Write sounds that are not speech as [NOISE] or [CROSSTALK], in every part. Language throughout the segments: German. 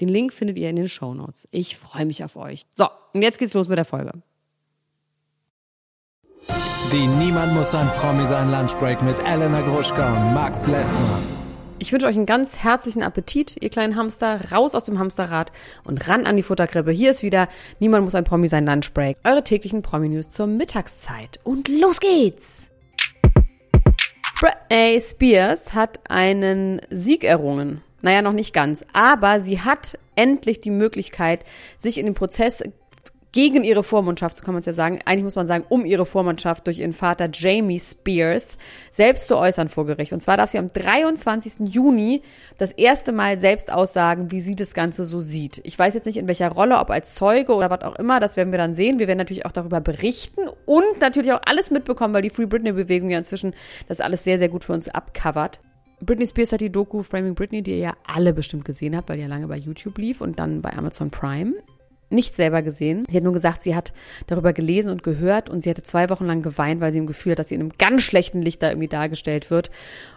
Den Link findet ihr in den Show Notes. Ich freue mich auf euch. So, und jetzt geht's los mit der Folge. Die Niemand muss ein Promi sein Lunchbreak mit Elena Gruschka und Max Lessmann. Ich wünsche euch einen ganz herzlichen Appetit, ihr kleinen Hamster. Raus aus dem Hamsterrad und ran an die Futterkrippe. Hier ist wieder Niemand muss ein Promi sein Lunchbreak. Eure täglichen Promi-News zur Mittagszeit. Und los geht's! Britney Spears hat einen Sieg errungen. Naja, noch nicht ganz. Aber sie hat endlich die Möglichkeit, sich in den Prozess gegen ihre Vormundschaft, so kann man es ja sagen, eigentlich muss man sagen, um ihre Vormundschaft durch ihren Vater Jamie Spears selbst zu äußern vor Gericht. Und zwar darf sie am 23. Juni das erste Mal selbst aussagen, wie sie das Ganze so sieht. Ich weiß jetzt nicht in welcher Rolle, ob als Zeuge oder was auch immer, das werden wir dann sehen. Wir werden natürlich auch darüber berichten und natürlich auch alles mitbekommen, weil die Free Britney-Bewegung ja inzwischen das alles sehr, sehr gut für uns abcovert. Britney Spears hat die Doku Framing Britney, die ihr ja alle bestimmt gesehen habt, weil die ja lange bei YouTube lief und dann bei Amazon Prime. Nicht selber gesehen. Sie hat nur gesagt, sie hat darüber gelesen und gehört und sie hatte zwei Wochen lang geweint, weil sie im Gefühl hat, dass sie in einem ganz schlechten Licht da irgendwie dargestellt wird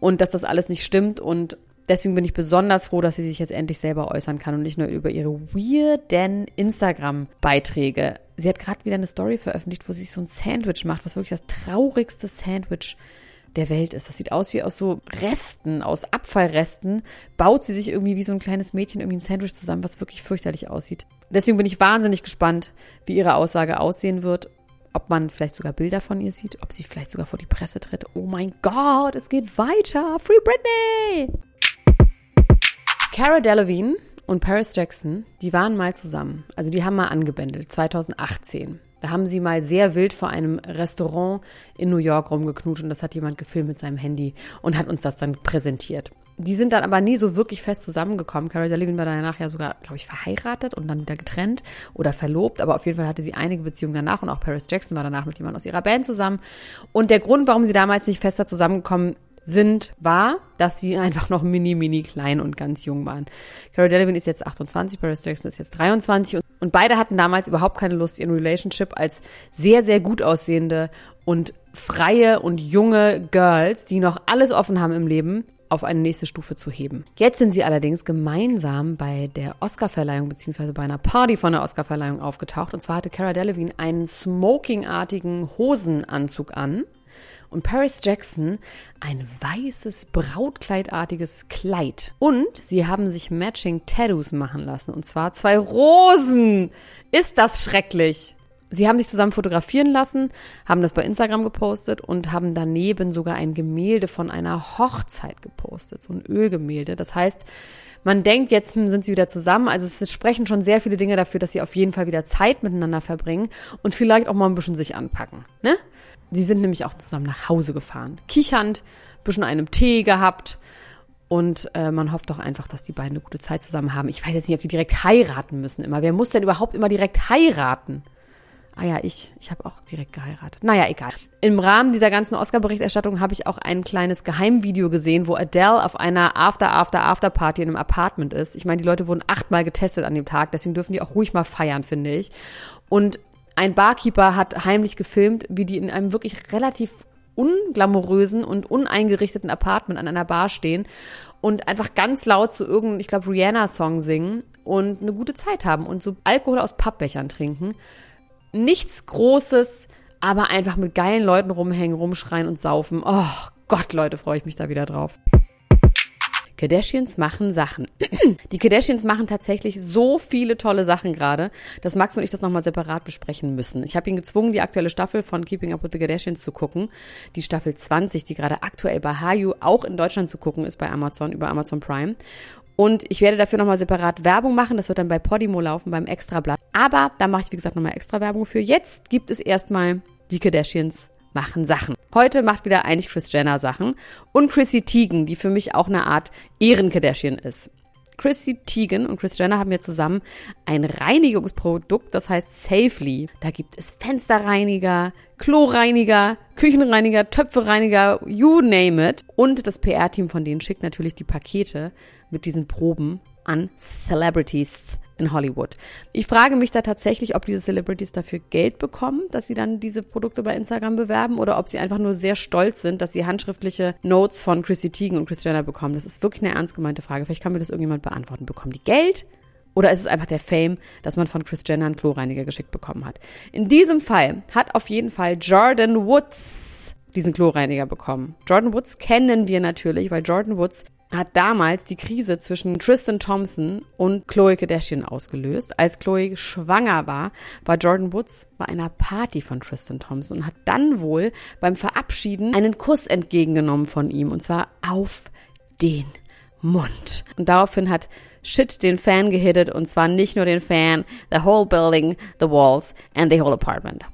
und dass das alles nicht stimmt und deswegen bin ich besonders froh, dass sie sich jetzt endlich selber äußern kann und nicht nur über ihre weirden Instagram-Beiträge. Sie hat gerade wieder eine Story veröffentlicht, wo sie so ein Sandwich macht, was wirklich das traurigste Sandwich der Welt ist. Das sieht aus wie aus so Resten, aus Abfallresten, baut sie sich irgendwie wie so ein kleines Mädchen irgendwie ein Sandwich zusammen, was wirklich fürchterlich aussieht. Deswegen bin ich wahnsinnig gespannt, wie ihre Aussage aussehen wird. Ob man vielleicht sogar Bilder von ihr sieht, ob sie vielleicht sogar vor die Presse tritt. Oh mein Gott, es geht weiter. Free Britney! Cara Delevingne und Paris Jackson, die waren mal zusammen. Also die haben mal angebändelt, 2018. Da haben sie mal sehr wild vor einem Restaurant in New York rumgeknutscht und das hat jemand gefilmt mit seinem Handy und hat uns das dann präsentiert. Die sind dann aber nie so wirklich fest zusammengekommen. Cara Delevingne war danach ja sogar, glaube ich, verheiratet und dann wieder getrennt oder verlobt. Aber auf jeden Fall hatte sie einige Beziehungen danach und auch Paris Jackson war danach mit jemandem aus ihrer Band zusammen. Und der Grund, warum sie damals nicht fester zusammengekommen sind, war, dass sie einfach noch mini, mini klein und ganz jung waren. Cara Delevingne ist jetzt 28, Paris Jackson ist jetzt 23 und beide hatten damals überhaupt keine Lust, ihren Relationship als sehr, sehr gut aussehende und freie und junge Girls, die noch alles offen haben im Leben, auf eine nächste Stufe zu heben. Jetzt sind sie allerdings gemeinsam bei der Oscarverleihung beziehungsweise bei einer Party von der Oscarverleihung aufgetaucht. Und zwar hatte Cara Delevingne einen smokingartigen Hosenanzug an und Paris Jackson ein weißes Brautkleidartiges Kleid. Und sie haben sich Matching Tattoos machen lassen. Und zwar zwei Rosen. Ist das schrecklich? Sie haben sich zusammen fotografieren lassen, haben das bei Instagram gepostet und haben daneben sogar ein Gemälde von einer Hochzeit gepostet, so ein Ölgemälde. Das heißt, man denkt, jetzt hm, sind sie wieder zusammen. Also es sprechen schon sehr viele Dinge dafür, dass sie auf jeden Fall wieder Zeit miteinander verbringen und vielleicht auch mal ein bisschen sich anpacken. Ne? Die sind nämlich auch zusammen nach Hause gefahren. Kichernd, bisschen einem Tee gehabt. Und äh, man hofft doch einfach, dass die beiden eine gute Zeit zusammen haben. Ich weiß jetzt nicht, ob die direkt heiraten müssen immer. Wer muss denn überhaupt immer direkt heiraten? Ah ja, ich. Ich habe auch direkt geheiratet. Naja, egal. Im Rahmen dieser ganzen Oscar-Berichterstattung habe ich auch ein kleines Geheimvideo gesehen, wo Adele auf einer After-After-After-Party in einem Apartment ist. Ich meine, die Leute wurden achtmal getestet an dem Tag, deswegen dürfen die auch ruhig mal feiern, finde ich. Und ein Barkeeper hat heimlich gefilmt, wie die in einem wirklich relativ unglamourösen und uneingerichteten Apartment an einer Bar stehen und einfach ganz laut zu irgendeinem, ich glaube, Rihanna-Song singen und eine gute Zeit haben und so Alkohol aus Pappbechern trinken. Nichts Großes, aber einfach mit geilen Leuten rumhängen, rumschreien und saufen. Oh Gott, Leute, freue ich mich da wieder drauf. Kardashians machen Sachen. [CLEARS THROAT] Die Kardashians machen tatsächlich so viele tolle Sachen gerade, dass Max und ich das nochmal separat besprechen müssen. Ich habe ihn gezwungen, die aktuelle Staffel von Keeping Up with the Kardashians zu gucken. Die Staffel 20, die gerade aktuell bei Hayu auch in Deutschland zu gucken ist bei Amazon, über Amazon Prime. Und ich werde dafür nochmal separat Werbung machen. Das wird dann bei Podimo laufen, beim Extrablatt. Aber da mache ich, wie gesagt, nochmal extra Werbung für. Jetzt gibt es erstmal die Kardashians machen Sachen. Heute macht wieder eigentlich Chris Jenner Sachen und Chrissy Teigen, die für mich auch eine Art Ehren-Kardashian ist. Chrissy Teigen und Chris Jenner haben ja zusammen ein Reinigungsprodukt, das heißt Safely. Da gibt es Fensterreiniger, Kloreiniger, Küchenreiniger, Töpfereiniger, you name it. Und das PR-Team von denen schickt natürlich die Pakete mit diesen Proben an Celebrities in Hollywood. Ich frage mich da tatsächlich, ob diese Celebrities dafür Geld bekommen, dass sie dann diese Produkte bei Instagram bewerben oder ob sie einfach nur sehr stolz sind, dass sie handschriftliche Notes von Chrissy Teigen und Chris Jenner bekommen. Das ist wirklich eine ernst gemeinte Frage. Vielleicht kann mir das irgendjemand beantworten. Bekommen die Geld? Oder ist es einfach der Fame, dass man von Chris Jenner einen Kloreiniger geschickt bekommen hat? In diesem Fall hat auf jeden Fall Jordan Woods diesen Kloreiniger bekommen. Jordan Woods kennen wir natürlich, weil Jordan Woods hat damals die Krise zwischen Tristan Thompson und Chloe Kardashian ausgelöst. Als Chloe schwanger war, war Jordan Woods bei einer Party von Tristan Thompson und hat dann wohl beim Verabschieden einen Kuss entgegengenommen von ihm und zwar auf den Mund. Und daraufhin hat Shit den Fan gehittet und zwar nicht nur den Fan, the whole building, the walls and the whole apartment.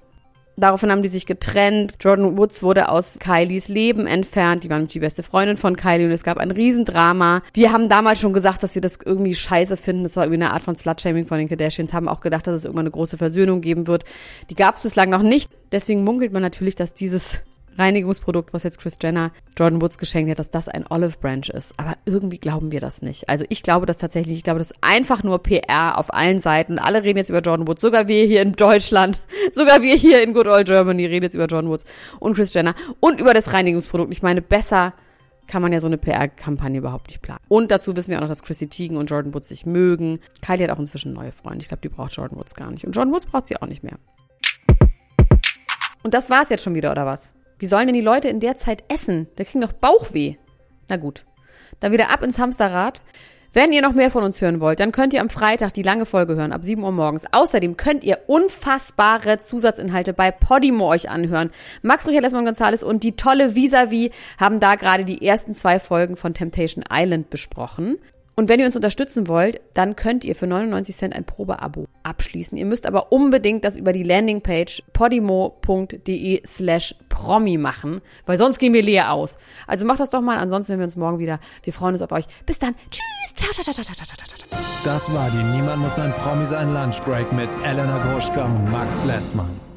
Daraufhin haben die sich getrennt. Jordan Woods wurde aus Kylies Leben entfernt. Die war nämlich die beste Freundin von Kylie und es gab ein Riesendrama. Wir haben damals schon gesagt, dass wir das irgendwie scheiße finden. Das war irgendwie eine Art von Slutshaming von den Kardashians. Haben auch gedacht, dass es irgendwann eine große Versöhnung geben wird. Die gab es bislang noch nicht. Deswegen munkelt man natürlich, dass dieses Reinigungsprodukt, was jetzt Chris Jenner Jordan Woods geschenkt hat, dass das ein Olive Branch ist. Aber irgendwie glauben wir das nicht. Also ich glaube das tatsächlich. Ich glaube, das ist einfach nur PR auf allen Seiten. Alle reden jetzt über Jordan Woods. Sogar wir hier in Deutschland. [LAUGHS] Sogar wir hier in Good Old Germany reden jetzt über Jordan Woods und Chris Jenner und über das Reinigungsprodukt. Ich meine, besser kann man ja so eine PR-Kampagne überhaupt nicht planen. Und dazu wissen wir auch noch, dass Chrissy Teigen und Jordan Woods sich mögen. Kylie hat auch inzwischen neue Freunde. Ich glaube, die braucht Jordan Woods gar nicht. Und Jordan Woods braucht sie auch nicht mehr. Und das war's jetzt schon wieder, oder was? Wie sollen denn die Leute in der Zeit essen? Da kriegen doch Bauchweh. Na gut. Dann wieder ab ins Hamsterrad. Wenn ihr noch mehr von uns hören wollt, dann könnt ihr am Freitag die lange Folge hören, ab 7 Uhr morgens. Außerdem könnt ihr unfassbare Zusatzinhalte bei Podimo euch anhören. Max Richard Lessmann Gonzales und die tolle Visavi haben da gerade die ersten zwei Folgen von Temptation Island besprochen. Und wenn ihr uns unterstützen wollt, dann könnt ihr für 99 Cent ein Probeabo abschließen. Ihr müsst aber unbedingt das über die Landingpage podimo.de slash promi machen, weil sonst gehen wir leer aus. Also macht das doch mal, ansonsten hören wir uns morgen wieder. Wir freuen uns auf euch. Bis dann. Tschüss. Ciao, ciao, ciao, ciao, ciao, ciao, ciao. Das war die Niemand muss ein Promi sein Lunchbreak mit Elena Gruschka und Max Lessmann.